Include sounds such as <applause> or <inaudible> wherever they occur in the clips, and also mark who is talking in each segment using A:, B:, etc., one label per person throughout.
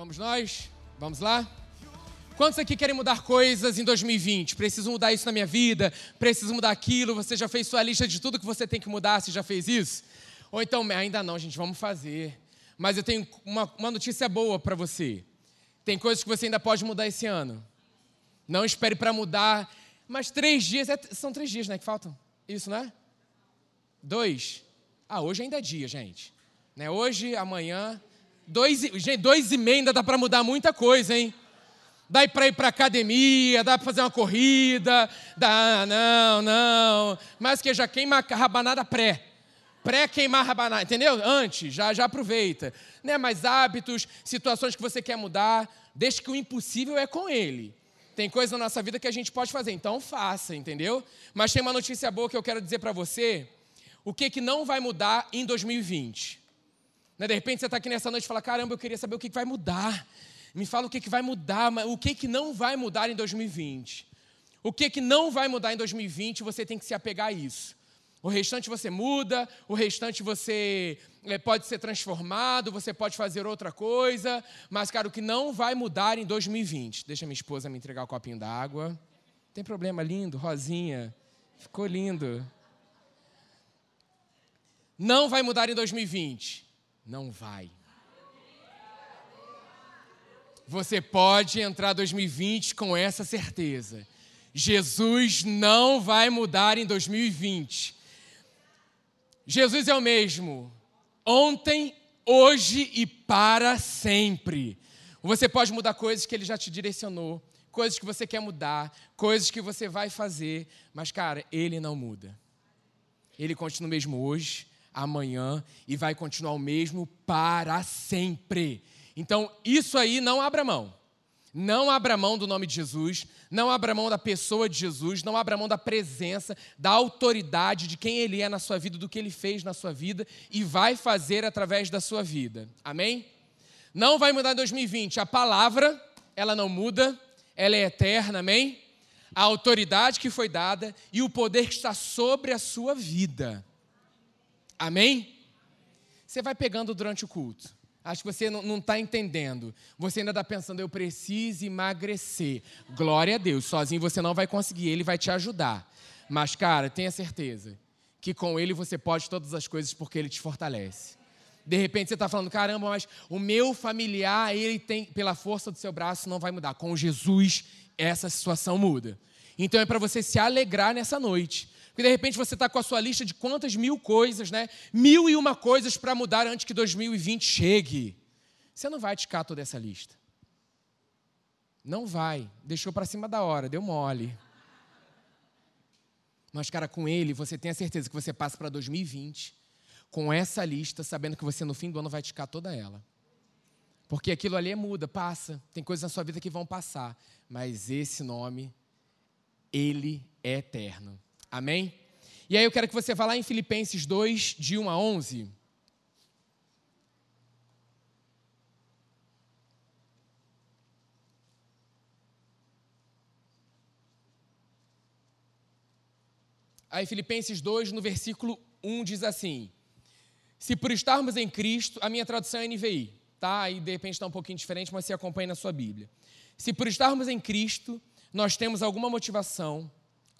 A: Vamos nós? Vamos lá? Quantos aqui querem mudar coisas em 2020? Preciso mudar isso na minha vida, preciso mudar aquilo. Você já fez sua lista de tudo que você tem que mudar? Você já fez isso? Ou então, ainda não, gente, vamos fazer. Mas eu tenho uma, uma notícia boa para você. Tem coisas que você ainda pode mudar esse ano. Não espere para mudar. Mas três dias, é, são três dias, né, que faltam? Isso, né? Dois. Ah, hoje ainda é dia, gente. Né? Hoje, amanhã. Dois, gente, dois e meio ainda dá para mudar muita coisa, hein? Dá para ir para academia, dá para fazer uma corrida, dá, não, não. Mas que já queima a rabanada pré. Pré-queimar rabanada, entendeu? Antes, já, já aproveita. Né? Mais hábitos, situações que você quer mudar, deixe que o impossível é com ele. Tem coisa na nossa vida que a gente pode fazer, então faça, entendeu? Mas tem uma notícia boa que eu quero dizer para você. O que, que não vai mudar em 2020? Né? De repente você está aqui nessa noite e fala, caramba, eu queria saber o que, que vai mudar. Me fala o que, que vai mudar, o que, que não vai mudar em 2020. O que, que não vai mudar em 2020, você tem que se apegar a isso. O restante você muda, o restante você é, pode ser transformado, você pode fazer outra coisa, mas, cara, o que não vai mudar em 2020. Deixa minha esposa me entregar o copinho d'água. Tem problema, lindo, rosinha. Ficou lindo. Não vai mudar em 2020. Não vai. Você pode entrar 2020 com essa certeza. Jesus não vai mudar em 2020. Jesus é o mesmo ontem, hoje e para sempre. Você pode mudar coisas que ele já te direcionou, coisas que você quer mudar, coisas que você vai fazer, mas cara, ele não muda. Ele continua o mesmo hoje, amanhã e vai continuar o mesmo para sempre. Então, isso aí não abra mão. Não abra mão do nome de Jesus, não abra mão da pessoa de Jesus, não abra mão da presença, da autoridade de quem Ele é na sua vida, do que Ele fez na sua vida e vai fazer através da sua vida. Amém? Não vai mudar em 2020. A palavra, ela não muda, ela é eterna, amém? A autoridade que foi dada e o poder que está sobre a sua vida. Amém? Você vai pegando durante o culto. Acho que você não está entendendo. Você ainda está pensando, eu preciso emagrecer. Glória a Deus, sozinho você não vai conseguir, Ele vai te ajudar. Mas, cara, tenha certeza que com Ele você pode todas as coisas porque Ele te fortalece. De repente você está falando, caramba, mas o meu familiar, ele tem, pela força do seu braço, não vai mudar. Com Jesus, essa situação muda. Então é para você se alegrar nessa noite. Porque de repente você está com a sua lista de quantas mil coisas, né? Mil e uma coisas para mudar antes que 2020 chegue. Você não vai ticar toda essa lista. Não vai. Deixou para cima da hora, deu mole. Mas, cara, com ele, você tem a certeza que você passa para 2020 com essa lista, sabendo que você no fim do ano vai ticar toda ela. Porque aquilo ali é muda, passa. Tem coisas na sua vida que vão passar. Mas esse nome, ele é eterno. Amém? E aí eu quero que você vá lá em Filipenses 2, de 1 a 11. Aí Filipenses 2, no versículo 1, diz assim: Se por estarmos em Cristo, a minha tradução é NVI, tá? Aí de repente está um pouquinho diferente, mas se acompanha na sua Bíblia. Se por estarmos em Cristo, nós temos alguma motivação,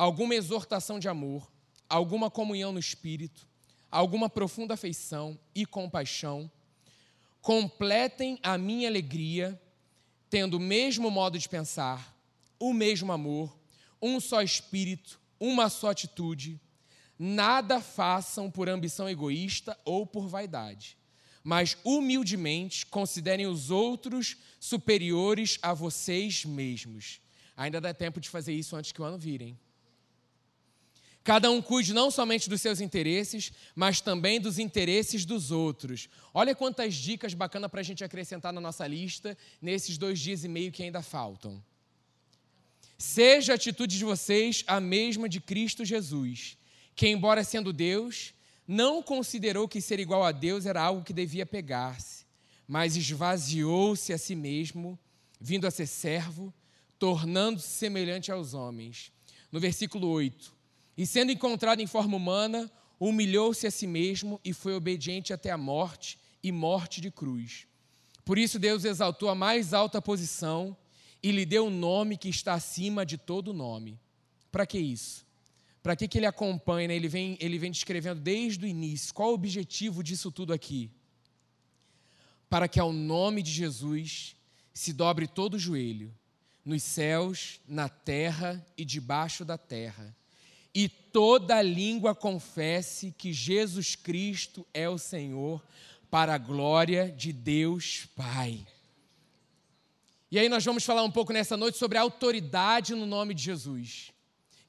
A: alguma exortação de amor, alguma comunhão no espírito, alguma profunda afeição e compaixão, completem a minha alegria, tendo o mesmo modo de pensar, o mesmo amor, um só espírito, uma só atitude. Nada façam por ambição egoísta ou por vaidade, mas humildemente considerem os outros superiores a vocês mesmos. Ainda dá tempo de fazer isso antes que o ano vire, Cada um cuide não somente dos seus interesses, mas também dos interesses dos outros. Olha quantas dicas bacanas para a gente acrescentar na nossa lista nesses dois dias e meio que ainda faltam. Seja a atitude de vocês a mesma de Cristo Jesus, que, embora sendo Deus, não considerou que ser igual a Deus era algo que devia pegar-se, mas esvaziou-se a si mesmo, vindo a ser servo, tornando-se semelhante aos homens. No versículo 8 e sendo encontrado em forma humana, humilhou-se a si mesmo e foi obediente até a morte e morte de cruz. Por isso Deus exaltou a mais alta posição e lhe deu um nome que está acima de todo nome. Para que isso? Para que, que ele acompanha? Né? Ele, vem, ele vem descrevendo desde o início. Qual o objetivo disso tudo aqui? Para que ao nome de Jesus se dobre todo o joelho, nos céus, na terra e debaixo da terra, toda língua confesse que Jesus Cristo é o Senhor, para a glória de Deus Pai. E aí nós vamos falar um pouco nessa noite sobre a autoridade no nome de Jesus,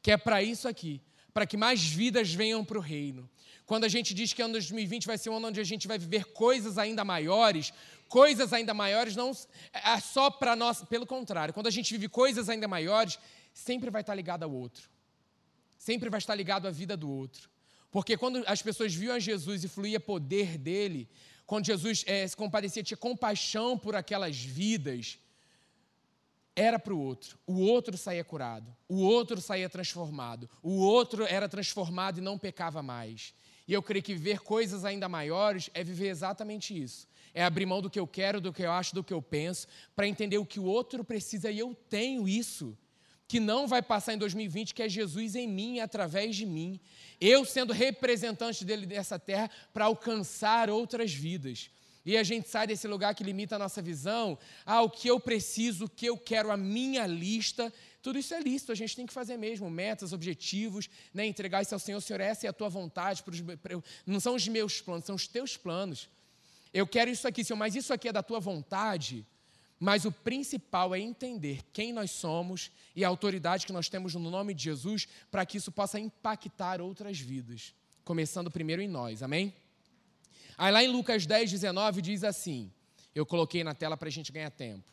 A: que é para isso aqui, para que mais vidas venham para o reino. Quando a gente diz que ano 2020 vai ser um ano onde a gente vai viver coisas ainda maiores, coisas ainda maiores não é só para nós, pelo contrário, quando a gente vive coisas ainda maiores, sempre vai estar ligado ao outro. Sempre vai estar ligado à vida do outro. Porque quando as pessoas viam a Jesus e fluía poder dele, quando Jesus é, se compadecia, tinha compaixão por aquelas vidas, era para o outro. O outro saía curado, o outro saía transformado, o outro era transformado e não pecava mais. E eu creio que ver coisas ainda maiores é viver exatamente isso. É abrir mão do que eu quero, do que eu acho, do que eu penso, para entender o que o outro precisa e eu tenho isso que não vai passar em 2020, que é Jesus em mim, através de mim. Eu sendo representante dele nessa terra para alcançar outras vidas. E a gente sai desse lugar que limita a nossa visão ao que eu preciso, o que eu quero, a minha lista. Tudo isso é lícito, a gente tem que fazer mesmo, metas, objetivos, né? entregar isso ao Senhor. Senhor, essa é a tua vontade, não são os meus planos, são os teus planos. Eu quero isso aqui, Senhor, mas isso aqui é da tua vontade. Mas o principal é entender quem nós somos e a autoridade que nós temos no nome de Jesus para que isso possa impactar outras vidas. Começando primeiro em nós, amém? Aí lá em Lucas 10, 19 diz assim: eu coloquei na tela para a gente ganhar tempo.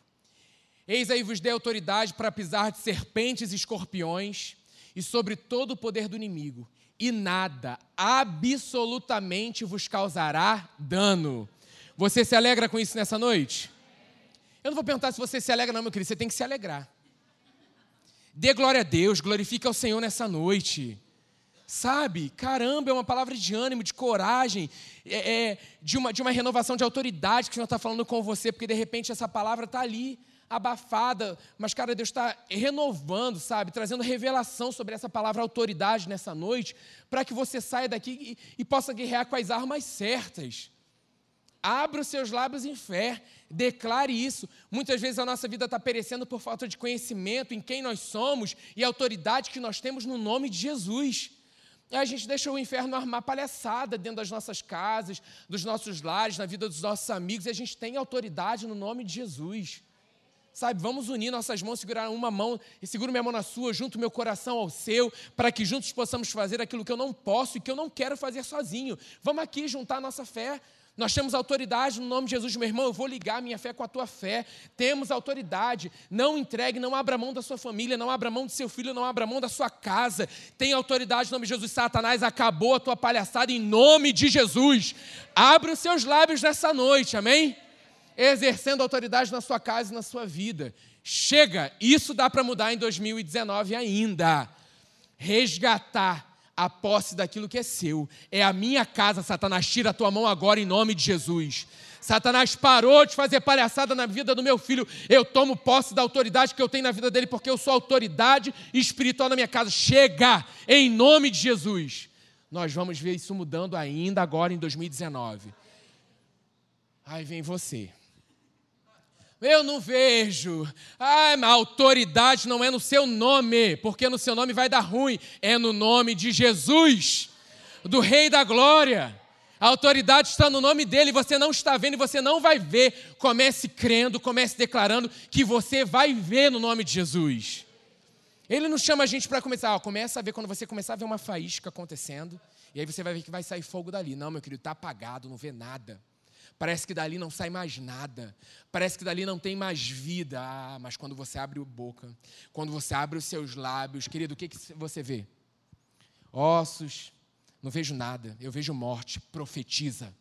A: Eis aí vos dei autoridade para pisar de serpentes e escorpiões e sobre todo o poder do inimigo, e nada, absolutamente vos causará dano. Você se alegra com isso nessa noite? Eu não vou perguntar se você se alegra, não, meu querido. Você tem que se alegrar. Dê glória a Deus, glorifique ao Senhor nessa noite. Sabe? Caramba, é uma palavra de ânimo, de coragem, é, é, de, uma, de uma renovação de autoridade que o Senhor está falando com você, porque de repente essa palavra está ali, abafada, mas, cara, Deus está renovando, sabe? Trazendo revelação sobre essa palavra autoridade nessa noite, para que você saia daqui e, e possa guerrear com as armas certas. Abra os seus lábios em fé, declare isso. Muitas vezes a nossa vida está perecendo por falta de conhecimento em quem nós somos e autoridade que nós temos no nome de Jesus. E a gente deixa o inferno armar palhaçada dentro das nossas casas, dos nossos lares, na vida dos nossos amigos, e a gente tem autoridade no nome de Jesus. Sabe, vamos unir nossas mãos, segurar uma mão e seguro minha mão na sua, junto meu coração ao seu, para que juntos possamos fazer aquilo que eu não posso e que eu não quero fazer sozinho. Vamos aqui juntar nossa fé. Nós temos autoridade no nome de Jesus, meu irmão. Eu vou ligar minha fé com a tua fé. Temos autoridade. Não entregue, não abra mão da sua família, não abra mão do seu filho, não abra mão da sua casa. Tem autoridade no nome de Jesus. Satanás acabou a tua palhaçada em nome de Jesus. Abra os seus lábios nessa noite, amém? Exercendo autoridade na sua casa e na sua vida. Chega, isso dá para mudar em 2019 ainda. Resgatar a posse daquilo que é seu. É a minha casa, Satanás. Tira a tua mão agora em nome de Jesus. Satanás parou de fazer palhaçada na vida do meu filho. Eu tomo posse da autoridade que eu tenho na vida dele, porque eu sou autoridade espiritual na minha casa. Chega em nome de Jesus. Nós vamos ver isso mudando ainda agora em 2019. Aí vem você. Eu não vejo. Ah, a autoridade não é no seu nome, porque no seu nome vai dar ruim. É no nome de Jesus, do Rei da Glória. A autoridade está no nome dele, você não está vendo e você não vai ver. Comece crendo, comece declarando que você vai ver no nome de Jesus. Ele não chama a gente para começar, ó, começa a ver quando você começar a ver uma faísca acontecendo, e aí você vai ver que vai sair fogo dali. Não, meu querido, está apagado, não vê nada. Parece que dali não sai mais nada. Parece que dali não tem mais vida. Ah, mas quando você abre a boca, quando você abre os seus lábios, querido, o que, que você vê? Ossos, não vejo nada. Eu vejo morte. Profetiza.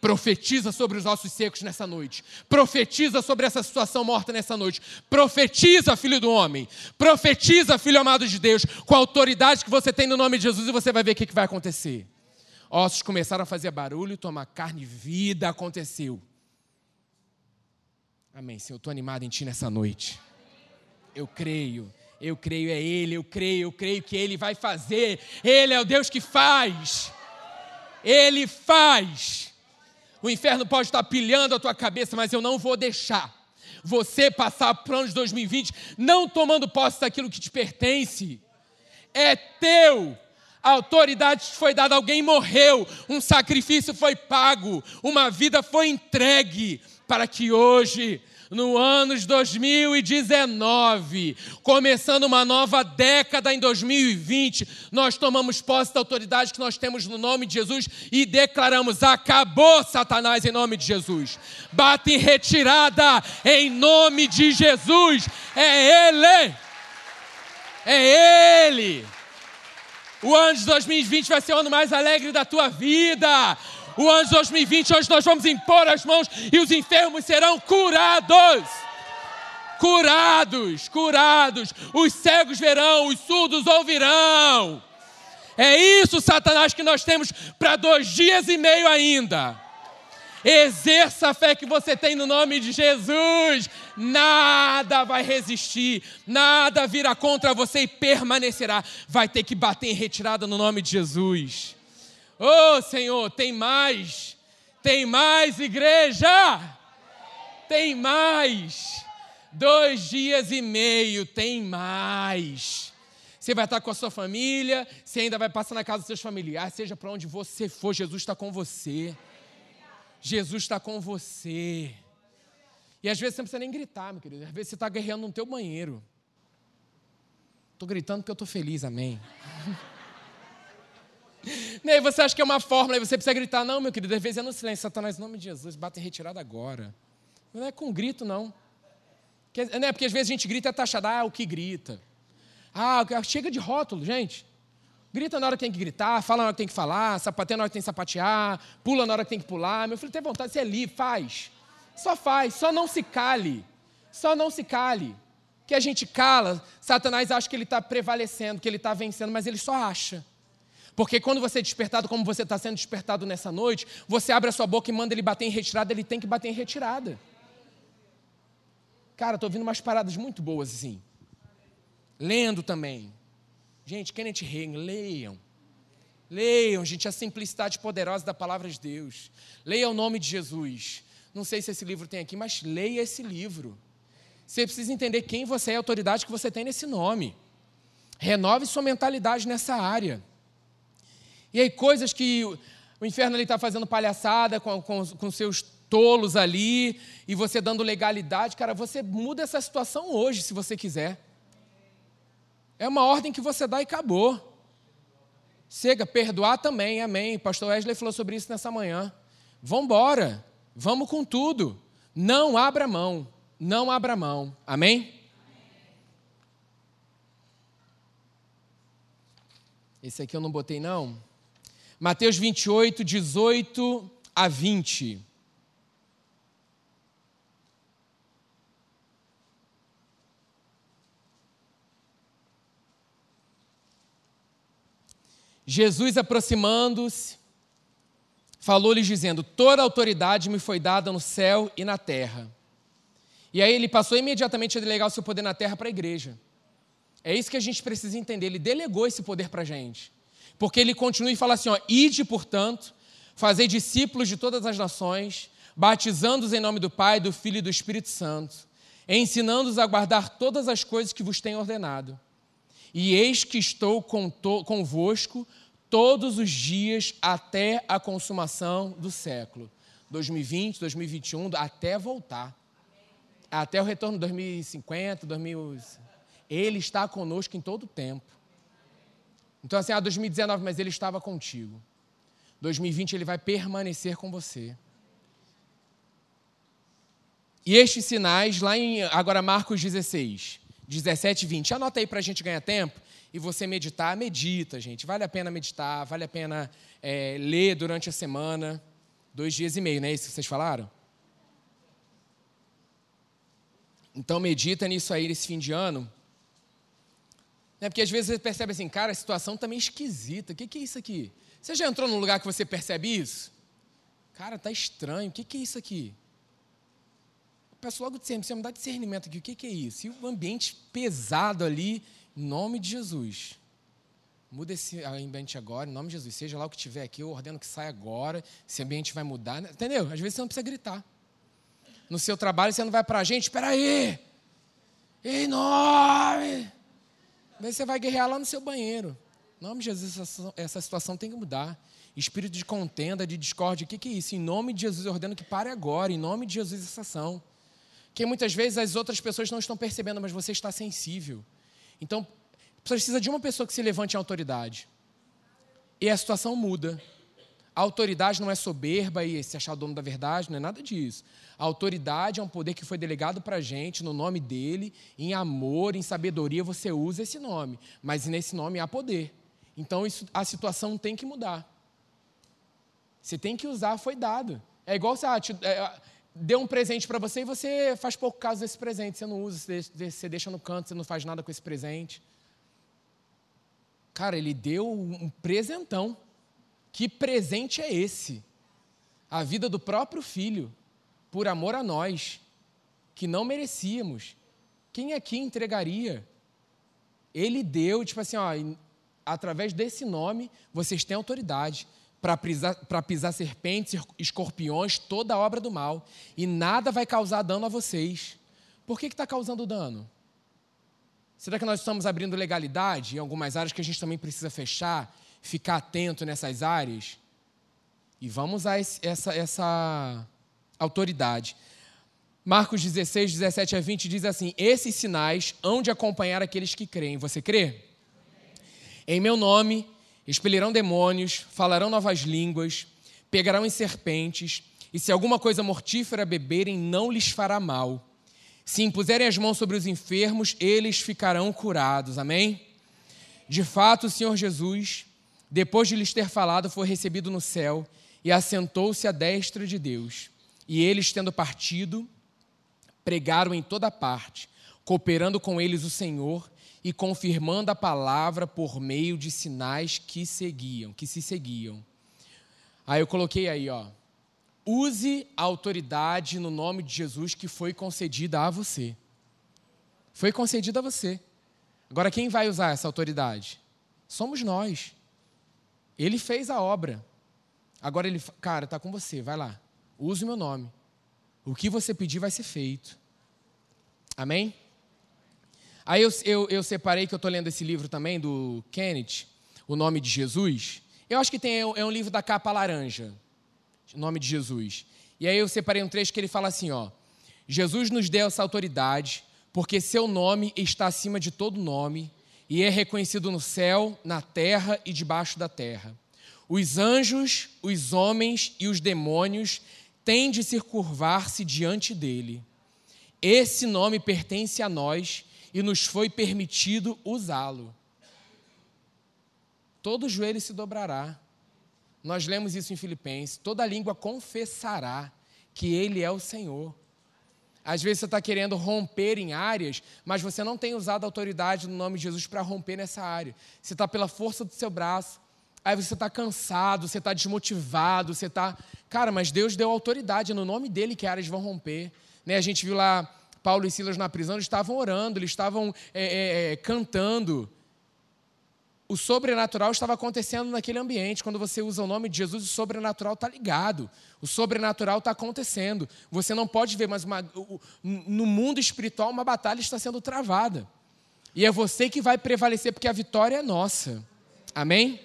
A: Profetiza sobre os ossos secos nessa noite. Profetiza sobre essa situação morta nessa noite. Profetiza, filho do homem. Profetiza, filho amado de Deus, com a autoridade que você tem no nome de Jesus e você vai ver o que, que vai acontecer ossos começaram a fazer barulho, tomar carne, vida aconteceu. Amém, Senhor. Eu estou animado em Ti nessa noite. Eu creio, eu creio, é Ele, eu creio, eu creio que Ele vai fazer. Ele é o Deus que faz. Ele faz. O inferno pode estar pilhando a tua cabeça, mas eu não vou deixar você passar para o ano de 2020 não tomando posse daquilo que te pertence. É teu. A autoridade foi dada, alguém morreu, um sacrifício foi pago, uma vida foi entregue para que hoje no ano de 2019, começando uma nova década em 2020, nós tomamos posse da autoridade que nós temos no nome de Jesus e declaramos: acabou Satanás em nome de Jesus. Bate em retirada em nome de Jesus. É Ele. É Ele. O ano de 2020 vai ser o ano mais alegre da tua vida. O ano de 2020, hoje nós vamos impor as mãos e os enfermos serão curados. Curados, curados. Os cegos verão, os surdos ouvirão. É isso, Satanás, que nós temos para dois dias e meio ainda. Exerça a fé que você tem no nome de Jesus. Nada vai resistir, nada virá contra você e permanecerá. Vai ter que bater em retirada no nome de Jesus. Oh Senhor, tem mais, tem mais igreja, tem mais. Dois dias e meio, tem mais. Você vai estar com a sua família, você ainda vai passar na casa dos seus familiares, seja para onde você for, Jesus está com você. Jesus está com você. E às vezes você não precisa nem gritar, meu querido. Às vezes você está guerreando no teu banheiro. Estou gritando porque eu estou feliz, amém. <laughs> E aí você acha que é uma fórmula, e você precisa gritar, não, meu querido, às vezes é no silêncio, Satanás, em nome de Jesus, bate em retirada agora. Não é com grito, não. Não é porque às vezes a gente grita é taxado, ah, o que grita. Ah, chega de rótulo, gente. Grita na hora que tem que gritar, fala na hora que tem que falar, sapateia na hora que tem que sapatear, pula na hora que tem que pular. Meu filho, tem vontade, você é livre, faz. Só faz, só não se cale. Só não se cale. Que a gente cala, Satanás acha que ele está prevalecendo, que ele está vencendo, mas ele só acha. Porque quando você é despertado, como você está sendo despertado nessa noite, você abre a sua boca e manda ele bater em retirada, ele tem que bater em retirada. Cara, estou ouvindo umas paradas muito boas assim. Lendo também. Gente, Kenneth Reagan, leiam. Leiam, gente, a simplicidade poderosa da palavra de Deus. Leia o nome de Jesus. Não sei se esse livro tem aqui, mas leia esse livro. Você precisa entender quem você é, a autoridade que você tem nesse nome. Renove sua mentalidade nessa área. E aí, coisas que o inferno está fazendo palhaçada com, com, com seus tolos ali, e você dando legalidade, cara, você muda essa situação hoje, se você quiser. É uma ordem que você dá e acabou. Chega, perdoar também, amém. Pastor Wesley falou sobre isso nessa manhã. Vamos embora, vamos com tudo. Não abra mão, não abra mão, amém? Esse aqui eu não botei, não. Mateus 28, 18 a 20. Jesus, aproximando-se, falou-lhes dizendo: Toda autoridade me foi dada no céu e na terra. E aí ele passou imediatamente a delegar o seu poder na terra para a igreja. É isso que a gente precisa entender. Ele delegou esse poder para a gente. Porque ele continua e fala assim: ó, ide, portanto, fazer discípulos de todas as nações, batizando-os em nome do Pai, do Filho e do Espírito Santo, ensinando-os a guardar todas as coisas que vos tenho ordenado. E eis que estou convosco todos os dias até a consumação do século. 2020, 2021, até voltar. Até o retorno de 2050, 2000. Ele está conosco em todo o tempo. Então, assim, ah, 2019, mas ele estava contigo. 2020 ele vai permanecer com você. E estes sinais, lá em agora Marcos 16, 17 e 20. Anota aí para a gente ganhar tempo e você meditar. Medita, gente. Vale a pena meditar, vale a pena é, ler durante a semana. Dois dias e meio, não é isso que vocês falaram? Então medita nisso aí nesse fim de ano. Né? Porque às vezes você percebe assim, cara, a situação está meio esquisita. O que, que é isso aqui? Você já entrou num lugar que você percebe isso? Cara, tá estranho. O que, que é isso aqui? Peço logo discernimento, você me dá discernimento aqui, o que, que é isso? E o ambiente pesado ali, em nome de Jesus. Muda esse ambiente agora, em nome de Jesus. Seja lá o que tiver aqui, eu ordeno que saia agora. Esse ambiente vai mudar. Entendeu? Às vezes você não precisa gritar. No seu trabalho você não vai para a gente, espera aí. Em nome. Daí você vai guerrear lá no seu banheiro. Em nome de Jesus, essa, essa situação tem que mudar. Espírito de contenda, de discórdia, o que, que é isso? Em nome de Jesus, eu ordeno que pare agora. Em nome de Jesus, essa ação. Que muitas vezes as outras pessoas não estão percebendo, mas você está sensível. Então, precisa de uma pessoa que se levante em autoridade. E a situação muda. A autoridade não é soberba e se achar dono da verdade, não é nada disso. A autoridade é um poder que foi delegado para a gente, no nome dele, em amor, em sabedoria, você usa esse nome. Mas nesse nome há poder. Então isso, a situação tem que mudar. Você tem que usar, foi dado. É igual você ah, deu um presente para você e você faz pouco caso desse presente. Você não usa, você deixa no canto, você não faz nada com esse presente. Cara, ele deu um presentão. Que presente é esse? A vida do próprio filho, por amor a nós, que não merecíamos. Quem aqui entregaria? Ele deu, tipo assim, ó, através desse nome, vocês têm autoridade para pisar, pisar serpentes, escorpiões, toda a obra do mal, e nada vai causar dano a vocês. Por que está causando dano? Será que nós estamos abrindo legalidade em algumas áreas que a gente também precisa fechar, ficar atento nessas áreas? E vamos usar esse, essa, essa autoridade. Marcos 16, 17 a 20 diz assim: Esses sinais hão de acompanhar aqueles que creem. Você crê? Em meu nome expelirão demônios, falarão novas línguas, pegarão em serpentes, e se alguma coisa mortífera beberem, não lhes fará mal se impuserem as mãos sobre os enfermos, eles ficarão curados. Amém? De fato, o Senhor Jesus, depois de lhes ter falado, foi recebido no céu e assentou-se à destra de Deus. E eles, tendo partido, pregaram em toda parte, cooperando com eles o Senhor e confirmando a palavra por meio de sinais que seguiam, que se seguiam. Aí eu coloquei aí, ó, Use a autoridade no nome de Jesus que foi concedida a você. Foi concedida a você. Agora, quem vai usar essa autoridade? Somos nós. Ele fez a obra. Agora ele, cara, está com você, vai lá. Use o meu nome. O que você pedir vai ser feito. Amém? Aí eu, eu, eu separei que eu estou lendo esse livro também, do Kenneth, O Nome de Jesus. Eu acho que tem, é um livro da capa laranja em nome de Jesus. E aí eu separei um trecho que ele fala assim, ó: Jesus nos deu essa autoridade porque seu nome está acima de todo nome e é reconhecido no céu, na terra e debaixo da terra. Os anjos, os homens e os demônios têm de se curvar-se diante dele. Esse nome pertence a nós e nos foi permitido usá-lo. Todo joelho se dobrará nós lemos isso em Filipenses. Toda língua confessará que Ele é o Senhor. Às vezes você está querendo romper em áreas, mas você não tem usado a autoridade no nome de Jesus para romper nessa área. Você está pela força do seu braço, aí você está cansado, você está desmotivado, você está. Cara, mas Deus deu autoridade no nome dele que áreas vão romper. Né? A gente viu lá Paulo e Silas na prisão, eles estavam orando, eles estavam é, é, é cantando o sobrenatural estava acontecendo naquele ambiente. Quando você usa o nome de Jesus, o sobrenatural está ligado. O sobrenatural está acontecendo. Você não pode ver, mas uma, no mundo espiritual uma batalha está sendo travada. E é você que vai prevalecer, porque a vitória é nossa. Amém?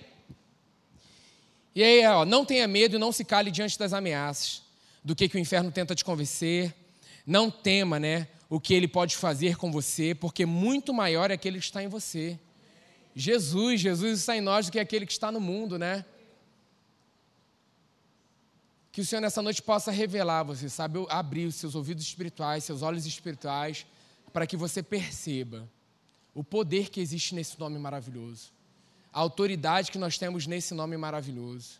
A: E aí, ó, não tenha medo e não se cale diante das ameaças, do que, que o inferno tenta te convencer. Não tema, né, o que ele pode fazer com você, porque muito maior é aquele que está em você. Jesus, Jesus está em nós do que aquele que está no mundo, né? Que o Senhor nessa noite possa revelar você, sabe, abrir os seus ouvidos espirituais, seus olhos espirituais, para que você perceba o poder que existe nesse nome maravilhoso, a autoridade que nós temos nesse nome maravilhoso.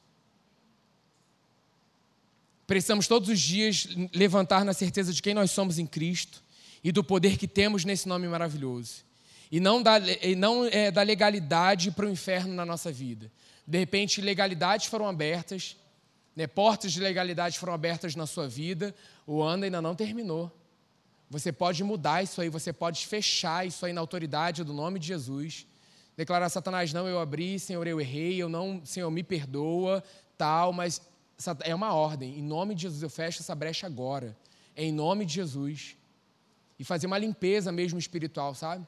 A: Precisamos todos os dias levantar na certeza de quem nós somos em Cristo e do poder que temos nesse nome maravilhoso e não da, e não, é, da legalidade para o inferno na nossa vida. De repente, legalidades foram abertas, né, portas de legalidade foram abertas na sua vida, o ano ainda não terminou. Você pode mudar isso aí, você pode fechar isso aí na autoridade do nome de Jesus. Declarar Satanás, não, eu abri, Senhor, eu errei, eu não, Senhor, me perdoa, tal, mas é uma ordem. Em nome de Jesus, eu fecho essa brecha agora. É em nome de Jesus. E fazer uma limpeza mesmo espiritual, sabe?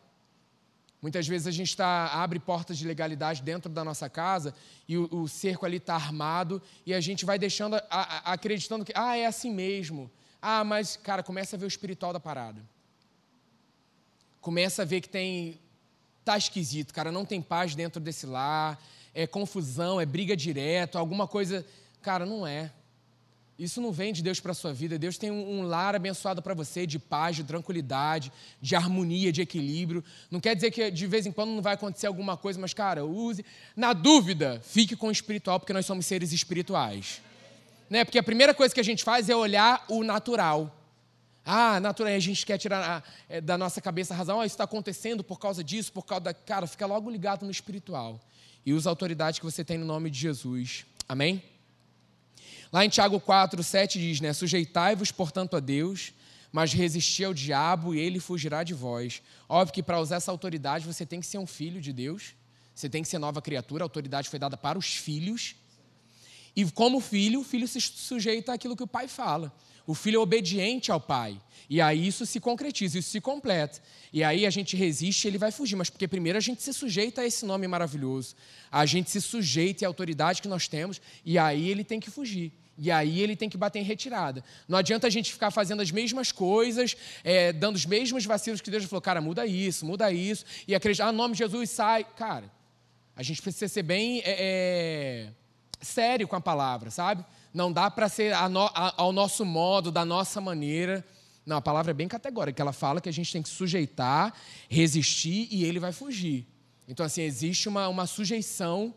A: Muitas vezes a gente tá, abre portas de legalidade dentro da nossa casa e o, o cerco ali está armado e a gente vai deixando, a, a, acreditando que, ah, é assim mesmo. Ah, mas, cara, começa a ver o espiritual da parada. Começa a ver que tem. Tá esquisito, cara, não tem paz dentro desse lar, é confusão, é briga direto, alguma coisa. Cara, não é. Isso não vem de Deus para a sua vida. Deus tem um lar abençoado para você, de paz, de tranquilidade, de harmonia, de equilíbrio. Não quer dizer que de vez em quando não vai acontecer alguma coisa, mas, cara, use. Na dúvida, fique com o espiritual, porque nós somos seres espirituais. Né? Porque a primeira coisa que a gente faz é olhar o natural. Ah, natural, a gente quer tirar é, da nossa cabeça a razão, oh, isso está acontecendo por causa disso, por causa da. Cara, fica logo ligado no espiritual. E usa a autoridade que você tem no nome de Jesus. Amém? Lá em Tiago 4, 7 diz, né? Sujeitai-vos, portanto, a Deus, mas resisti ao diabo e ele fugirá de vós. Óbvio que para usar essa autoridade você tem que ser um filho de Deus, você tem que ser nova criatura, a autoridade foi dada para os filhos. E como filho, o filho se sujeita àquilo que o pai fala. O filho é obediente ao pai. E aí isso se concretiza, isso se completa. E aí a gente resiste, ele vai fugir. Mas porque primeiro a gente se sujeita a esse nome maravilhoso. A gente se sujeita à autoridade que nós temos. E aí ele tem que fugir. E aí ele tem que bater em retirada. Não adianta a gente ficar fazendo as mesmas coisas, é, dando os mesmos vacilos que Deus falou, cara, muda isso, muda isso, e acreditar, ah, nome de Jesus sai. Cara, a gente precisa ser bem é, é, sério com a palavra, sabe? Não dá para ser a no, a, ao nosso modo, da nossa maneira. Não, a palavra é bem categórica, ela fala que a gente tem que sujeitar, resistir e ele vai fugir. Então, assim, existe uma, uma sujeição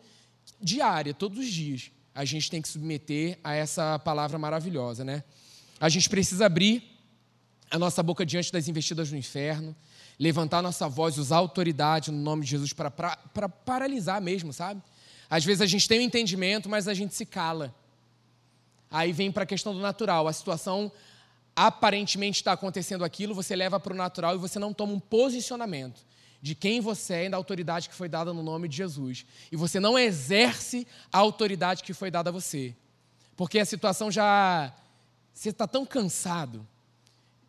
A: diária, todos os dias a gente tem que submeter a essa palavra maravilhosa, né? A gente precisa abrir a nossa boca diante das investidas do inferno, levantar nossa voz, usar autoridade no nome de Jesus para paralisar mesmo, sabe? Às vezes a gente tem o um entendimento, mas a gente se cala. Aí vem para a questão do natural. A situação aparentemente está acontecendo aquilo, você leva para o natural e você não toma um posicionamento de quem você é e da autoridade que foi dada no nome de Jesus. E você não exerce a autoridade que foi dada a você. Porque a situação já. Você está tão cansado,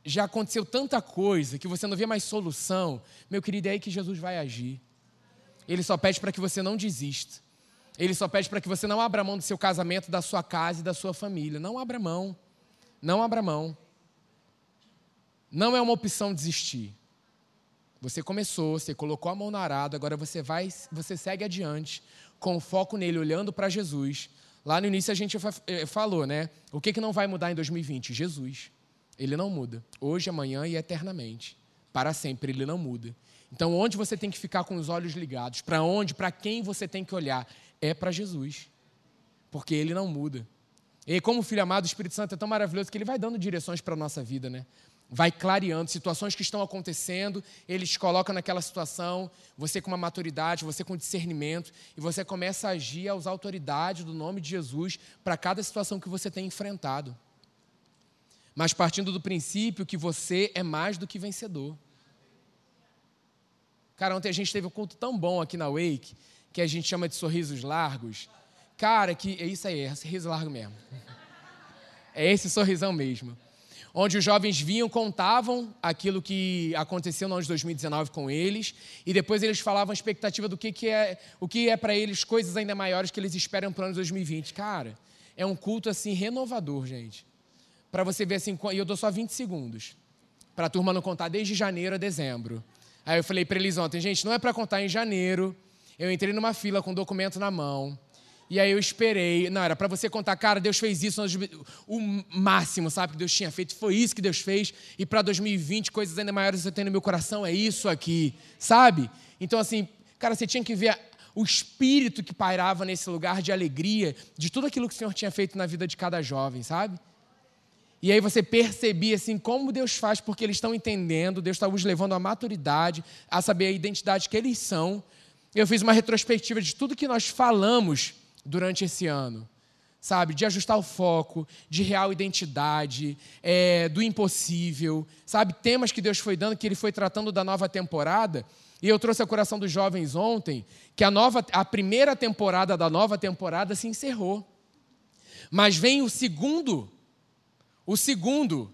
A: já aconteceu tanta coisa que você não vê mais solução. Meu querido, é aí que Jesus vai agir. Ele só pede para que você não desista. Ele só pede para que você não abra mão do seu casamento, da sua casa e da sua família. Não abra mão. Não abra mão. Não é uma opção desistir. Você começou, você colocou a mão no arado, agora você vai, você segue adiante com foco nele, olhando para Jesus. Lá no início a gente eh, falou, né? O que, que não vai mudar em 2020? Jesus. Ele não muda. Hoje, amanhã e eternamente. Para sempre, ele não muda. Então, onde você tem que ficar com os olhos ligados? Para onde, para quem você tem que olhar? É para Jesus. Porque ele não muda. E como filho amado, o Espírito Santo é tão maravilhoso que ele vai dando direções para a nossa vida, né? Vai clareando situações que estão acontecendo, ele te coloca naquela situação, você com uma maturidade, você com discernimento, e você começa a agir, a usar a autoridade do nome de Jesus para cada situação que você tem enfrentado. Mas partindo do princípio que você é mais do que vencedor. Cara, ontem a gente teve um culto tão bom aqui na Wake, que a gente chama de sorrisos largos. Cara, que é isso aí, é sorriso largo mesmo. É esse sorrisão mesmo onde os jovens vinham, contavam aquilo que aconteceu no ano de 2019 com eles, e depois eles falavam a expectativa do que, que é, o que é para eles coisas ainda maiores que eles esperam para o ano de 2020. Cara, é um culto assim renovador, gente. Para você ver assim, e eu dou só 20 segundos, para a turma não contar desde janeiro a dezembro. Aí eu falei para eles ontem, gente, não é para contar em janeiro. Eu entrei numa fila com o documento na mão. E aí eu esperei. Não, era para você contar, cara, Deus fez isso. O máximo, sabe, que Deus tinha feito. Foi isso que Deus fez. E para 2020, coisas ainda maiores você tem no meu coração. É isso aqui, sabe? Então, assim, cara, você tinha que ver o espírito que pairava nesse lugar de alegria, de tudo aquilo que o Senhor tinha feito na vida de cada jovem, sabe? E aí você percebia assim como Deus faz, porque eles estão entendendo, Deus está os levando à maturidade, a saber a identidade que eles são. Eu fiz uma retrospectiva de tudo que nós falamos durante esse ano. sabe? De ajustar o foco, de real identidade, é, do impossível, sabe? Temas que Deus foi dando, que Ele foi tratando da nova temporada. E eu trouxe ao coração dos jovens ontem que a, nova, a primeira temporada da nova temporada se encerrou. Mas vem o segundo, o segundo,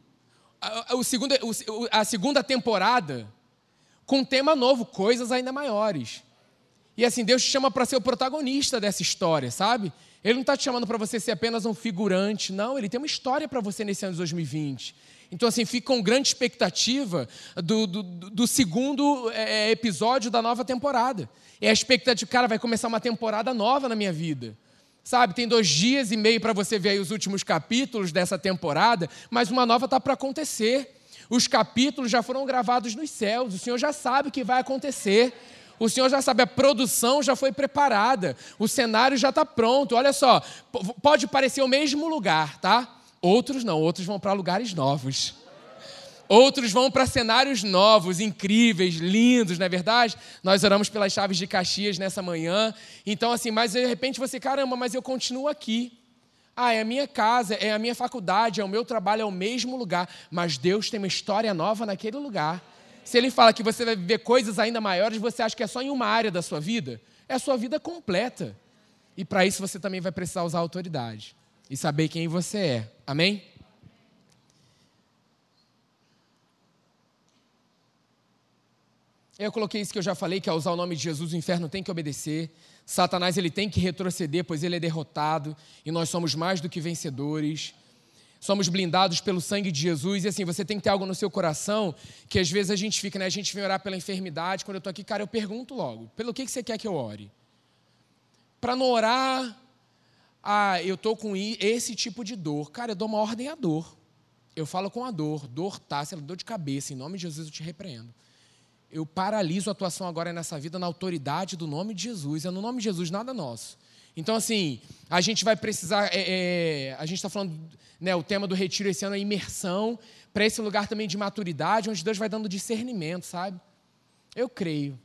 A: a, o segundo, a segunda temporada com um tema novo, coisas ainda maiores. E assim, Deus te chama para ser o protagonista dessa história, sabe? Ele não está te chamando para você ser apenas um figurante, não. Ele tem uma história para você nesse ano de 2020. Então, assim, fica com grande expectativa do, do, do segundo é, é, episódio da nova temporada. É a expectativa, cara, vai começar uma temporada nova na minha vida. Sabe, tem dois dias e meio para você ver aí os últimos capítulos dessa temporada, mas uma nova está para acontecer. Os capítulos já foram gravados nos céus, o Senhor já sabe o que vai acontecer. O Senhor já sabe, a produção já foi preparada, o cenário já está pronto. Olha só, pode parecer o mesmo lugar, tá? Outros não, outros vão para lugares novos. Outros vão para cenários novos, incríveis, lindos, não é verdade? Nós oramos pelas chaves de Caxias nessa manhã. Então, assim, mas de repente você, caramba, mas eu continuo aqui. Ah, é a minha casa, é a minha faculdade, é o meu trabalho, é o mesmo lugar. Mas Deus tem uma história nova naquele lugar. Se ele fala que você vai viver coisas ainda maiores, você acha que é só em uma área da sua vida? É a sua vida completa. E para isso você também vai precisar usar autoridade e saber quem você é. Amém? Eu coloquei isso que eu já falei, que ao usar o nome de Jesus, o inferno tem que obedecer. Satanás ele tem que retroceder, pois ele é derrotado e nós somos mais do que vencedores somos blindados pelo sangue de Jesus. E assim, você tem que ter algo no seu coração que às vezes a gente fica, né? A gente vem orar pela enfermidade. Quando eu estou aqui, cara, eu pergunto logo: pelo que, que você quer que eu ore? Para não orar, ah, eu estou com esse tipo de dor. Cara, eu dou uma ordem à dor. Eu falo com a dor, dor tá, ela dor de cabeça, em nome de Jesus eu te repreendo. Eu paraliso a atuação agora nessa vida na autoridade do nome de Jesus. É no nome de Jesus, nada nosso. Então, assim, a gente vai precisar. É, é, a gente está falando, né, o tema do retiro esse ano é imersão, para esse lugar também de maturidade, onde Deus vai dando discernimento, sabe? Eu creio.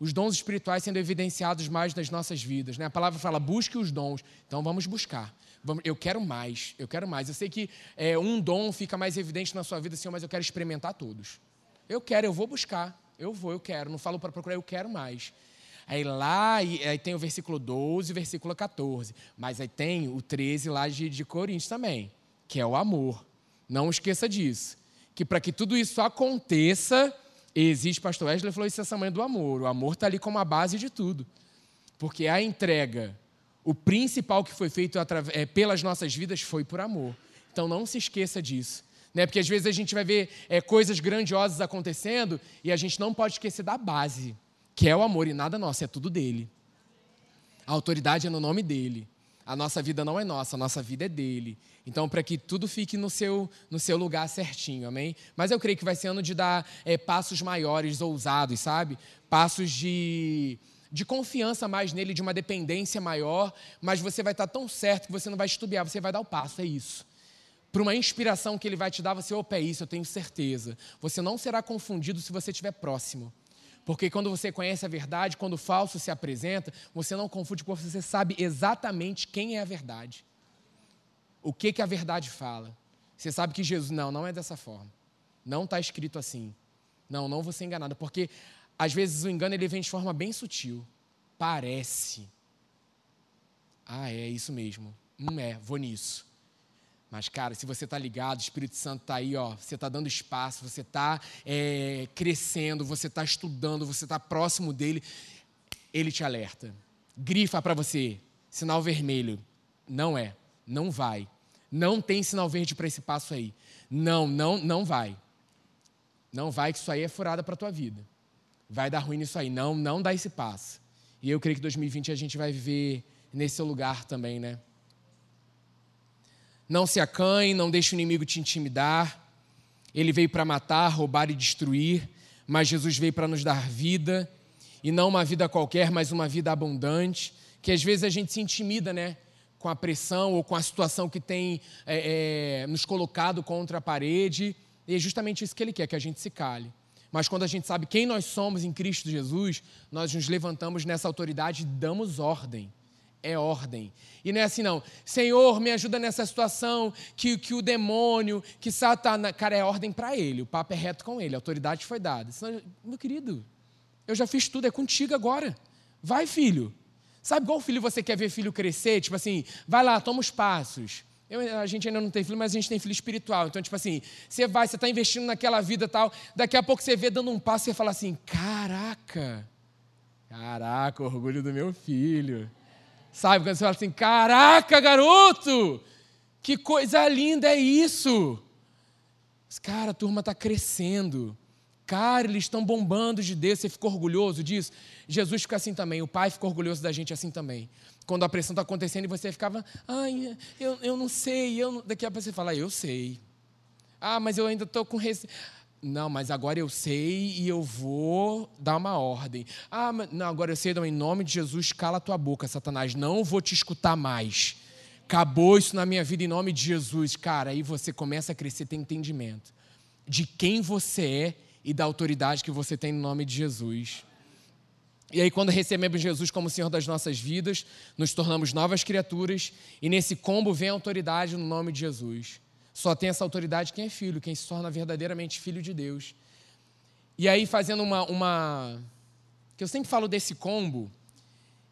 A: Os dons espirituais sendo evidenciados mais nas nossas vidas. Né? A palavra fala, busque os dons. Então vamos buscar. Eu quero mais, eu quero mais. Eu sei que é, um dom fica mais evidente na sua vida, Senhor, mas eu quero experimentar todos. Eu quero, eu vou buscar. Eu vou, eu quero. Não falo para procurar, eu quero mais. Aí lá aí tem o versículo 12 e o versículo 14. Mas aí tem o 13 lá de, de Coríntios também, que é o amor. Não esqueça disso. Que para que tudo isso aconteça, existe, pastor Wesley falou isso essa manhã do amor. O amor está ali como a base de tudo. Porque a entrega, o principal que foi feito é, pelas nossas vidas foi por amor. Então não se esqueça disso. Né? Porque às vezes a gente vai ver é, coisas grandiosas acontecendo e a gente não pode esquecer da base que é o amor e nada nosso, é tudo dele. A autoridade é no nome dele. A nossa vida não é nossa, a nossa vida é dele. Então, para que tudo fique no seu, no seu lugar certinho, amém? Mas eu creio que vai ser ano de dar é, passos maiores, ousados, sabe? Passos de, de confiança mais nele, de uma dependência maior, mas você vai estar tão certo que você não vai estubiar, você vai dar o passo, é isso. Para uma inspiração que ele vai te dar, você, opa, é isso, eu tenho certeza. Você não será confundido se você estiver próximo. Porque quando você conhece a verdade, quando o falso se apresenta, você não confunde, porque você sabe exatamente quem é a verdade. O que, que a verdade fala. Você sabe que Jesus, não, não é dessa forma. Não está escrito assim. Não, não vou ser enganado. Porque às vezes o engano ele vem de forma bem sutil. Parece. Ah, é isso mesmo. Hum, é, vou nisso. Mas, cara, se você está ligado, o Espírito Santo está aí, ó, você está dando espaço, você está é, crescendo, você está estudando, você está próximo dele, ele te alerta. Grifa para você, sinal vermelho. Não é, não vai. Não tem sinal verde para esse passo aí. Não, não, não vai. Não vai, que isso aí é furada para a tua vida. Vai dar ruim nisso aí. Não, não dá esse passo. E eu creio que 2020 a gente vai viver nesse lugar também, né? Não se acanhe, não deixe o inimigo te intimidar. Ele veio para matar, roubar e destruir, mas Jesus veio para nos dar vida, e não uma vida qualquer, mas uma vida abundante, que às vezes a gente se intimida, né? Com a pressão ou com a situação que tem é, é, nos colocado contra a parede, e é justamente isso que ele quer, que a gente se cale. Mas quando a gente sabe quem nós somos em Cristo Jesus, nós nos levantamos nessa autoridade e damos ordem. É ordem. E não é assim, não. Senhor, me ajuda nessa situação, que, que o demônio, que Satanás. Cara, é ordem para ele, o papo é reto com ele, a autoridade foi dada. Senão, meu querido, eu já fiz tudo, é contigo agora. Vai, filho. Sabe qual filho você quer ver filho crescer? Tipo assim, vai lá, toma os passos. Eu, a gente ainda não tem filho, mas a gente tem filho espiritual. Então, tipo assim, você vai, você está investindo naquela vida tal, daqui a pouco você vê dando um passo e fala assim: caraca, caraca, orgulho do meu filho. Sabe, quando você fala assim: caraca, garoto, que coisa linda é isso. Cara, a turma está crescendo. Cara, eles estão bombando de Deus. Você ficou orgulhoso disso? Jesus fica assim também. O Pai ficou orgulhoso da gente assim também. Quando a pressão está acontecendo e você ficava, ai, eu, eu não sei. Eu não... Daqui a pouco você fala, eu sei. Ah, mas eu ainda estou com receio. Não, mas agora eu sei e eu vou dar uma ordem. Ah, não, agora eu sei, então, em nome de Jesus, cala a tua boca, Satanás. Não vou te escutar mais. Acabou isso na minha vida em nome de Jesus. Cara, aí você começa a crescer, tem entendimento de quem você é e da autoridade que você tem no nome de Jesus. E aí, quando recebemos Jesus como Senhor das nossas vidas, nos tornamos novas criaturas, e nesse combo vem a autoridade no nome de Jesus. Só tem essa autoridade quem é filho, quem se torna verdadeiramente filho de Deus. E aí, fazendo uma. uma que eu sempre falo desse combo,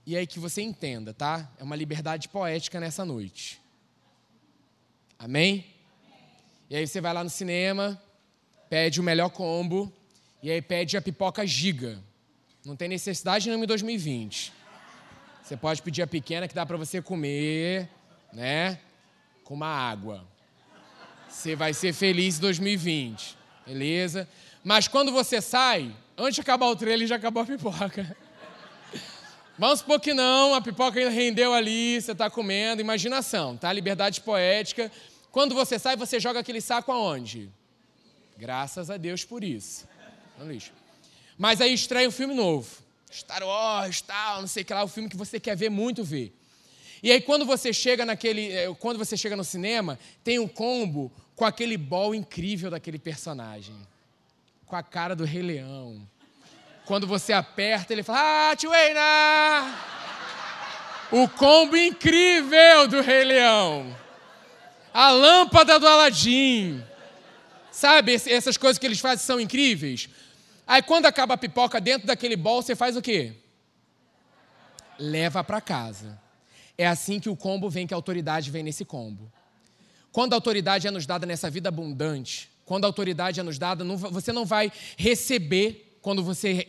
A: e aí que você entenda, tá? É uma liberdade poética nessa noite. Amém? E aí você vai lá no cinema, pede o melhor combo, e aí pede a pipoca giga. Não tem necessidade nenhuma em 2020. Você pode pedir a pequena que dá para você comer, né? Com uma água. Você vai ser feliz em 2020, beleza? Mas quando você sai, antes de acabar o trailer, já acabou a pipoca. <laughs> Vamos supor que não, a pipoca ainda rendeu ali, você está comendo, imaginação, tá? Liberdade poética. Quando você sai, você joga aquele saco aonde? Graças a Deus por isso. Lixo. Mas aí estreia um filme novo. Star Wars, tal, não sei o que lá, o filme que você quer ver muito ver. E aí quando você chega naquele, eh, quando você chega no cinema, tem um combo com aquele bol incrível daquele personagem, com a cara do Rei Leão. Quando você aperta, ele fala: "Ah, Tchuena!" O combo incrível do Rei Leão. A lâmpada do Aladim. Sabe, essas coisas que eles fazem são incríveis. Aí quando acaba a pipoca dentro daquele bol, você faz o quê? Leva para casa. É assim que o combo vem, que a autoridade vem nesse combo. Quando a autoridade é nos dada nessa vida abundante, quando a autoridade é nos dada, você não vai receber quando você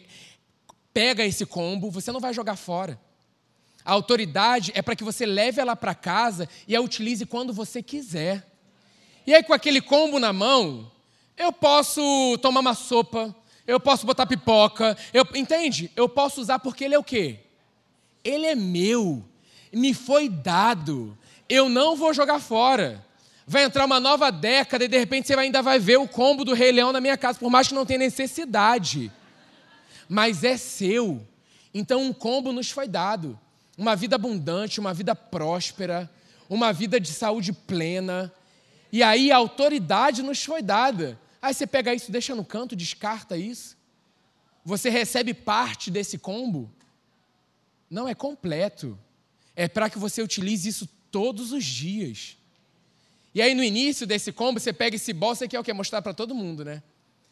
A: pega esse combo, você não vai jogar fora. A autoridade é para que você leve ela para casa e a utilize quando você quiser. E aí, com aquele combo na mão, eu posso tomar uma sopa, eu posso botar pipoca, eu, entende? Eu posso usar porque ele é o quê? Ele é meu me foi dado. Eu não vou jogar fora. Vai entrar uma nova década e de repente você ainda vai ver o combo do Rei Leão na minha casa, por mais que não tenha necessidade. Mas é seu. Então um combo nos foi dado. Uma vida abundante, uma vida próspera, uma vida de saúde plena. E aí a autoridade nos foi dada. Aí você pega isso, deixa no canto, descarta isso. Você recebe parte desse combo. Não é completo é para que você utilize isso todos os dias. E aí no início desse combo, você pega esse bol, você quer o quê? Mostrar para todo mundo, né?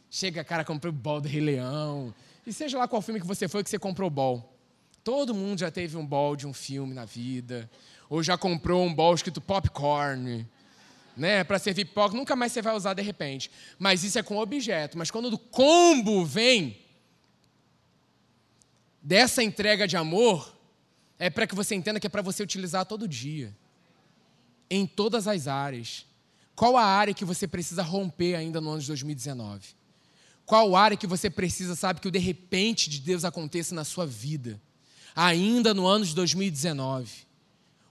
A: Chega, cara, comprei o bol do Rei Leão. E seja lá qual filme que você foi que você comprou o bol. Todo mundo já teve um bol de um filme na vida. Ou já comprou um bol escrito popcorn. Né, para servir pipoca, nunca mais você vai usar de repente. Mas isso é com objeto. Mas quando o combo vem dessa entrega de amor, é para que você entenda que é para você utilizar todo dia, em todas as áreas. Qual a área que você precisa romper ainda no ano de 2019? Qual área que você precisa, sabe, que o de repente de Deus aconteça na sua vida, ainda no ano de 2019?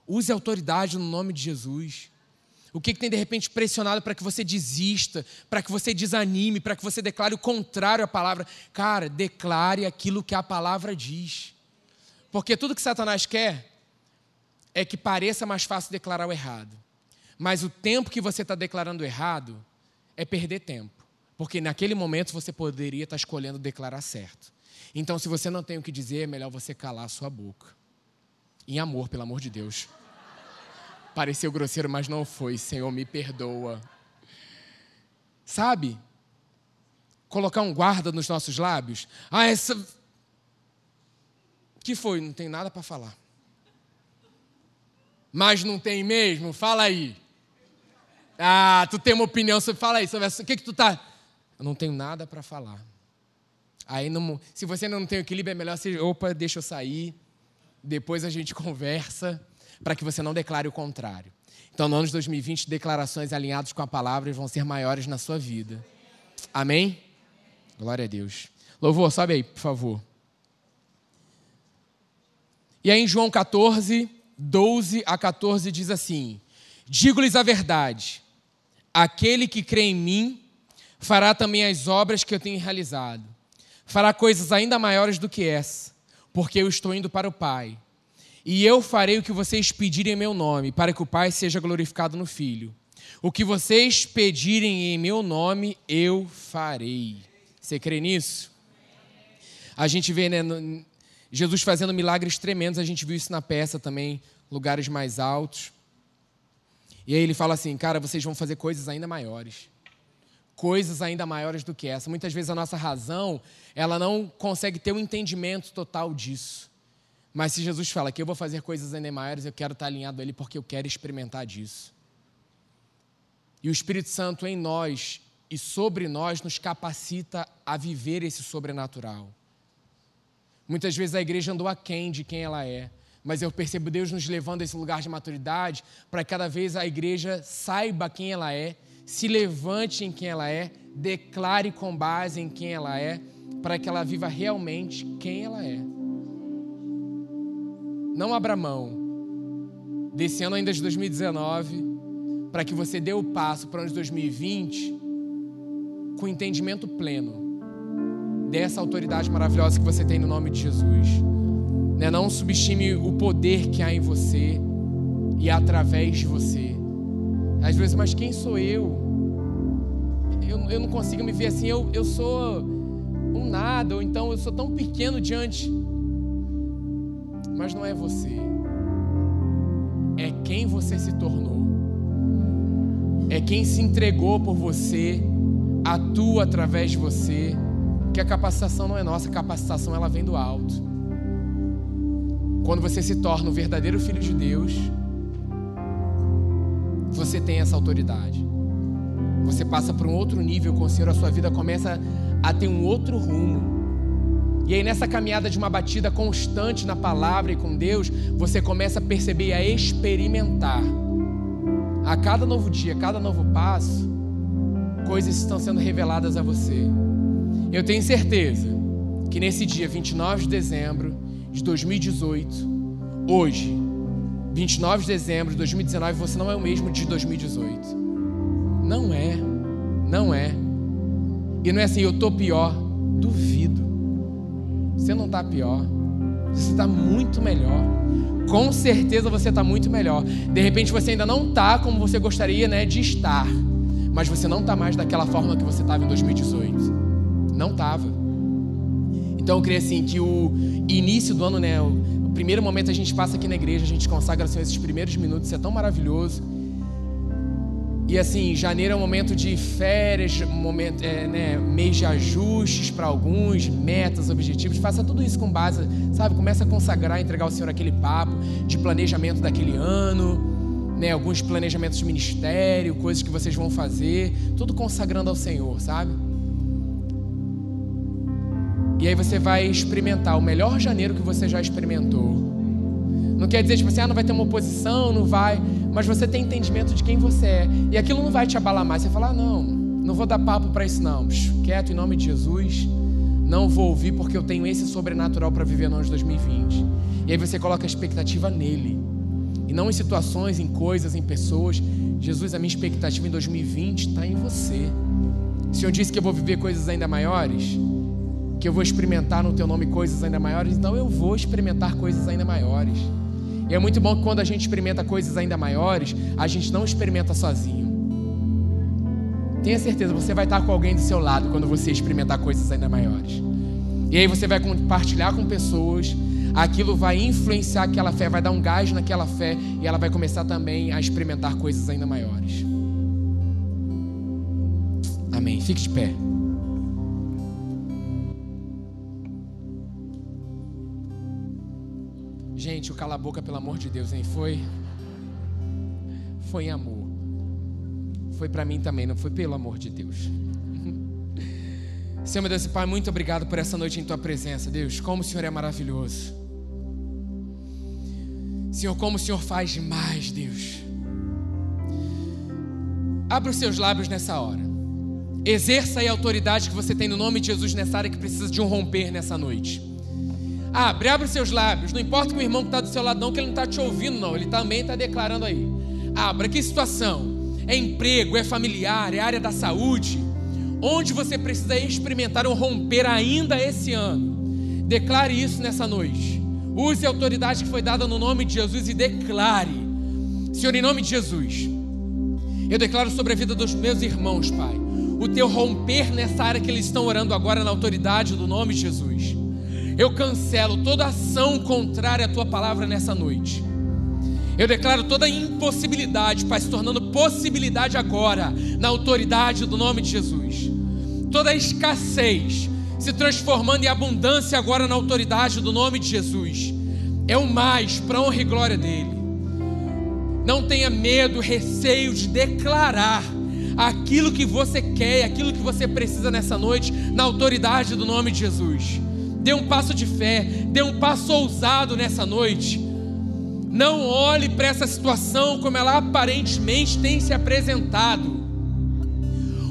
A: Use autoridade no nome de Jesus. O que, que tem de repente pressionado para que você desista, para que você desanime, para que você declare o contrário à palavra? Cara, declare aquilo que a palavra diz. Porque tudo que Satanás quer é que pareça mais fácil declarar o errado. Mas o tempo que você está declarando errado é perder tempo. Porque naquele momento você poderia estar tá escolhendo declarar certo. Então, se você não tem o que dizer, é melhor você calar a sua boca. Em amor, pelo amor de Deus. Pareceu grosseiro, mas não foi. Senhor, me perdoa. Sabe? Colocar um guarda nos nossos lábios. Ah, essa. Que foi? Não tem nada para falar. Mas não tem mesmo? Fala aí. Ah, tu tem uma opinião sobre. Fala aí O que, que tu tá. Eu não tenho nada para falar. Aí, não, se você não tem equilíbrio, é melhor você. Opa, deixa eu sair. Depois a gente <laughs> conversa para que você não declare o contrário. Então, no ano de 2020, declarações alinhadas com a palavra vão ser maiores na sua vida. Amém? Glória a Deus. Louvor, sobe aí, por favor. E aí em João 14, 12 a 14 diz assim: Digo-lhes a verdade, aquele que crê em mim fará também as obras que eu tenho realizado. Fará coisas ainda maiores do que essa, porque eu estou indo para o Pai. E eu farei o que vocês pedirem em meu nome, para que o Pai seja glorificado no Filho. O que vocês pedirem em meu nome, eu farei. Você crê nisso? A gente vê né, Jesus fazendo milagres tremendos, a gente viu isso na peça também, lugares mais altos. E aí ele fala assim: cara, vocês vão fazer coisas ainda maiores. Coisas ainda maiores do que essa. Muitas vezes a nossa razão, ela não consegue ter o um entendimento total disso. Mas se Jesus fala que eu vou fazer coisas ainda maiores, eu quero estar alinhado a Ele porque eu quero experimentar disso. E o Espírito Santo em nós e sobre nós nos capacita a viver esse sobrenatural. Muitas vezes a igreja andou aquém de quem ela é, mas eu percebo Deus nos levando a esse lugar de maturidade para cada vez a igreja saiba quem ela é, se levante em quem ela é, declare com base em quem ela é, para que ela viva realmente quem ela é. Não abra mão desse ano ainda de 2019 para que você dê o passo para o ano de 2020 com entendimento pleno dessa autoridade maravilhosa que você tem no nome de Jesus. Né? Não subestime o poder que há em você e através de você. Às vezes, mas quem sou eu? Eu, eu não consigo me ver assim, eu, eu sou um nada, ou então eu sou tão pequeno diante mas não é você. É quem você se tornou. É quem se entregou por você, atua através de você. Que a capacitação não é nossa, a capacitação ela vem do alto. Quando você se torna o verdadeiro filho de Deus, você tem essa autoridade. Você passa para um outro nível com o Senhor, a sua vida começa a ter um outro rumo. E aí, nessa caminhada de uma batida constante na palavra e com Deus, você começa a perceber e a experimentar. A cada novo dia, a cada novo passo, coisas estão sendo reveladas a você. Eu tenho certeza que nesse dia 29 de dezembro de 2018, hoje, 29 de dezembro de 2019, você não é o mesmo de 2018. Não é. Não é. E não é assim, eu tô pior. Duvido. Você não está pior. Você está muito melhor. Com certeza você está muito melhor. De repente você ainda não está como você gostaria né, de estar. Mas você não está mais daquela forma que você estava em 2018. Não estava. Então eu creio assim que o início do ano, né, o primeiro momento a gente passa aqui na igreja, a gente consagra assim, esses primeiros minutos, isso é tão maravilhoso. E assim, janeiro é um momento de férias, momento, é, né, mês de ajustes para alguns, metas, objetivos. Faça tudo isso com base, sabe? Começa a consagrar, entregar ao Senhor aquele papo de planejamento daquele ano, né, alguns planejamentos de ministério, coisas que vocês vão fazer, tudo consagrando ao Senhor, sabe? E aí você vai experimentar o melhor janeiro que você já experimentou. Não quer dizer, tipo assim, ah, não vai ter uma oposição, não vai mas você tem entendimento de quem você é. E aquilo não vai te abalar mais. Você fala, ah, não, não vou dar papo para isso não. Quieto em nome de Jesus. Não vou ouvir porque eu tenho esse sobrenatural para viver no ano de 2020. E aí você coloca a expectativa nele. E não em situações, em coisas, em pessoas. Jesus, a minha expectativa em 2020 está em você. O Senhor disse que eu vou viver coisas ainda maiores, que eu vou experimentar no teu nome coisas ainda maiores, então eu vou experimentar coisas ainda maiores. E é muito bom que quando a gente experimenta coisas ainda maiores, a gente não experimenta sozinho. Tenha certeza, você vai estar com alguém do seu lado quando você experimentar coisas ainda maiores. E aí você vai compartilhar com pessoas, aquilo vai influenciar aquela fé, vai dar um gás naquela fé e ela vai começar também a experimentar coisas ainda maiores. Amém. Fique de pé. Gente, o cala a boca, pelo amor de Deus, hein? Foi. Foi em amor. Foi para mim também, não foi pelo amor de Deus. <laughs> Senhor, meu Deus e Pai, muito obrigado por essa noite em Tua presença, Deus. Como o Senhor é maravilhoso. Senhor, como o Senhor faz demais, Deus. Abra os seus lábios nessa hora. Exerça a autoridade que você tem no nome de Jesus nessa área que precisa de um romper nessa noite. Abre, abre os seus lábios. Não importa que o irmão que está do seu lado, não, que ele não está te ouvindo, não. Ele também está declarando aí. Abra, que situação? É emprego, é familiar, é área da saúde. Onde você precisa experimentar um romper ainda esse ano. Declare isso nessa noite. Use a autoridade que foi dada no nome de Jesus e declare. Senhor, em nome de Jesus, eu declaro sobre a vida dos meus irmãos, Pai, o teu romper nessa área que eles estão orando agora na autoridade do nome de Jesus. Eu cancelo toda ação contrária à tua palavra nessa noite. Eu declaro toda impossibilidade, Pai, se tornando possibilidade agora, na autoridade do nome de Jesus. Toda escassez se transformando em abundância agora na autoridade do nome de Jesus. É o mais para honra e glória dele. Não tenha medo, receio de declarar aquilo que você quer, aquilo que você precisa nessa noite, na autoridade do nome de Jesus. Dê um passo de fé, dê um passo ousado nessa noite. Não olhe para essa situação como ela aparentemente tem se apresentado.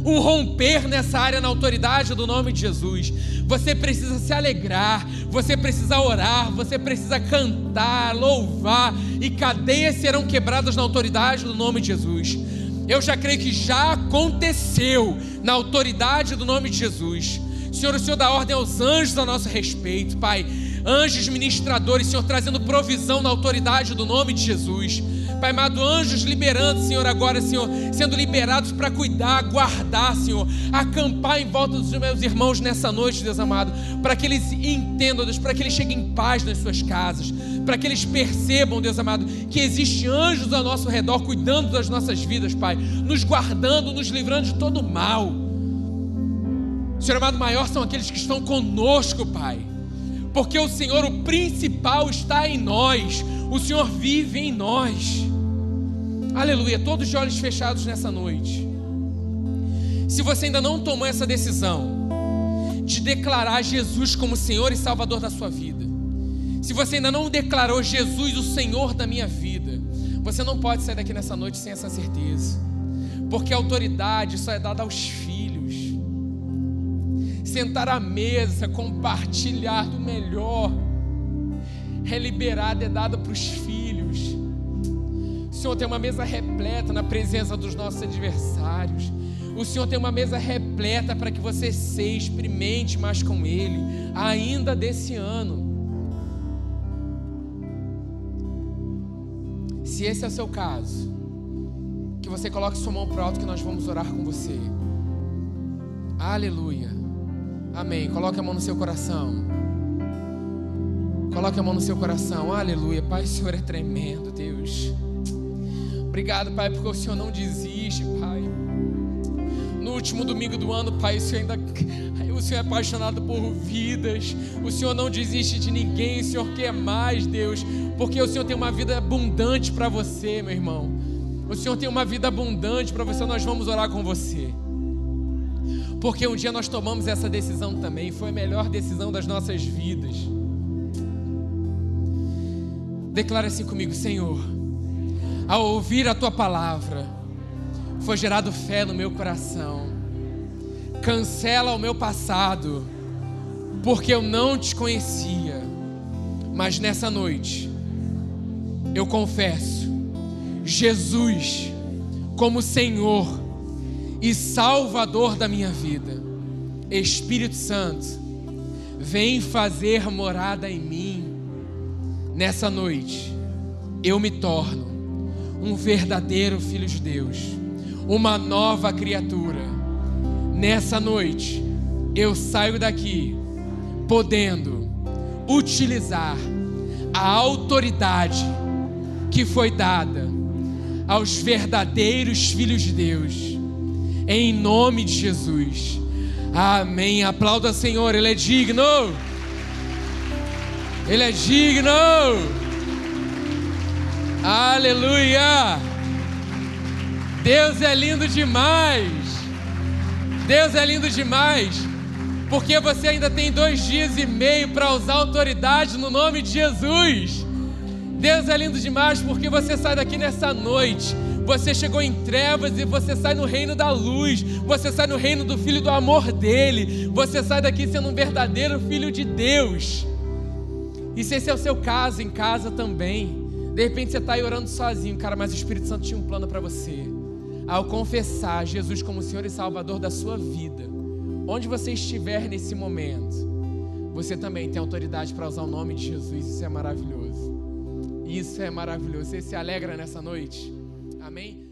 A: Um romper nessa área na autoridade do nome de Jesus. Você precisa se alegrar, você precisa orar, você precisa cantar, louvar, e cadeias serão quebradas na autoridade do nome de Jesus. Eu já creio que já aconteceu na autoridade do nome de Jesus. Senhor, o Senhor dá ordem aos anjos a nosso respeito, Pai. Anjos ministradores, Senhor, trazendo provisão na autoridade do nome de Jesus. Pai amado, anjos liberando, Senhor, agora, Senhor, sendo liberados para cuidar, guardar, Senhor, acampar em volta dos meus irmãos nessa noite, Deus amado, para que eles entendam, Deus, para que eles cheguem em paz nas suas casas, para que eles percebam, Deus amado, que existe anjos ao nosso redor cuidando das nossas vidas, Pai, nos guardando, nos livrando de todo mal. Senhor amado, maior são aqueles que estão conosco, Pai. Porque o Senhor, o principal, está em nós. O Senhor vive em nós. Aleluia. Todos de olhos fechados nessa noite. Se você ainda não tomou essa decisão de declarar Jesus como Senhor e Salvador da sua vida, se você ainda não declarou Jesus o Senhor da minha vida, você não pode sair daqui nessa noite sem essa certeza. Porque a autoridade só é dada aos filhos sentar à mesa, compartilhar do melhor, é liberado, é dado para os filhos. O Senhor tem uma mesa repleta na presença dos nossos adversários. O Senhor tem uma mesa repleta para que você se experimente mais com Ele, ainda desse ano. Se esse é o seu caso, que você coloque sua mão para alto que nós vamos orar com você. Aleluia. Amém. Coloque a mão no seu coração. Coloque a mão no seu coração. Aleluia. Pai, o Senhor é tremendo, Deus. Obrigado, Pai, porque o Senhor não desiste, Pai. No último domingo do ano, Pai, o Senhor ainda. <laughs> O Senhor é apaixonado por vidas. O Senhor não desiste de ninguém. O Senhor quer mais, Deus. Porque o Senhor tem uma vida abundante para você, meu irmão. O Senhor tem uma vida abundante para você. Nós vamos orar com você. Porque um dia nós tomamos essa decisão também, foi a melhor decisão das nossas vidas. Declara assim comigo, Senhor, ao ouvir a tua palavra, foi gerado fé no meu coração. Cancela o meu passado, porque eu não te conhecia. Mas nessa noite, eu confesso Jesus como Senhor e Salvador da minha vida. Espírito Santo, vem fazer morada em mim. Nessa noite, eu me torno um verdadeiro filho de Deus, uma nova criatura. Nessa noite, eu saio daqui podendo utilizar a autoridade que foi dada aos verdadeiros filhos de Deus, em nome de Jesus. Amém. Aplauda, Senhor, Ele é digno. Ele é digno. Aleluia. Deus é lindo demais. Deus é lindo demais. Porque você ainda tem dois dias e meio para usar autoridade no nome de Jesus. Deus é lindo demais porque você sai daqui nessa noite. Você chegou em trevas e você sai no reino da luz. Você sai no reino do Filho do amor dele. Você sai daqui sendo um verdadeiro filho de Deus. E se esse é o seu caso, em casa também. De repente você está aí orando sozinho, cara, mas o Espírito Santo tinha um plano para você. Ao confessar Jesus como Senhor e Salvador da sua vida, onde você estiver nesse momento, você também tem autoridade para usar o nome de Jesus. Isso é maravilhoso. Isso é maravilhoso. Você se alegra nessa noite? Amém?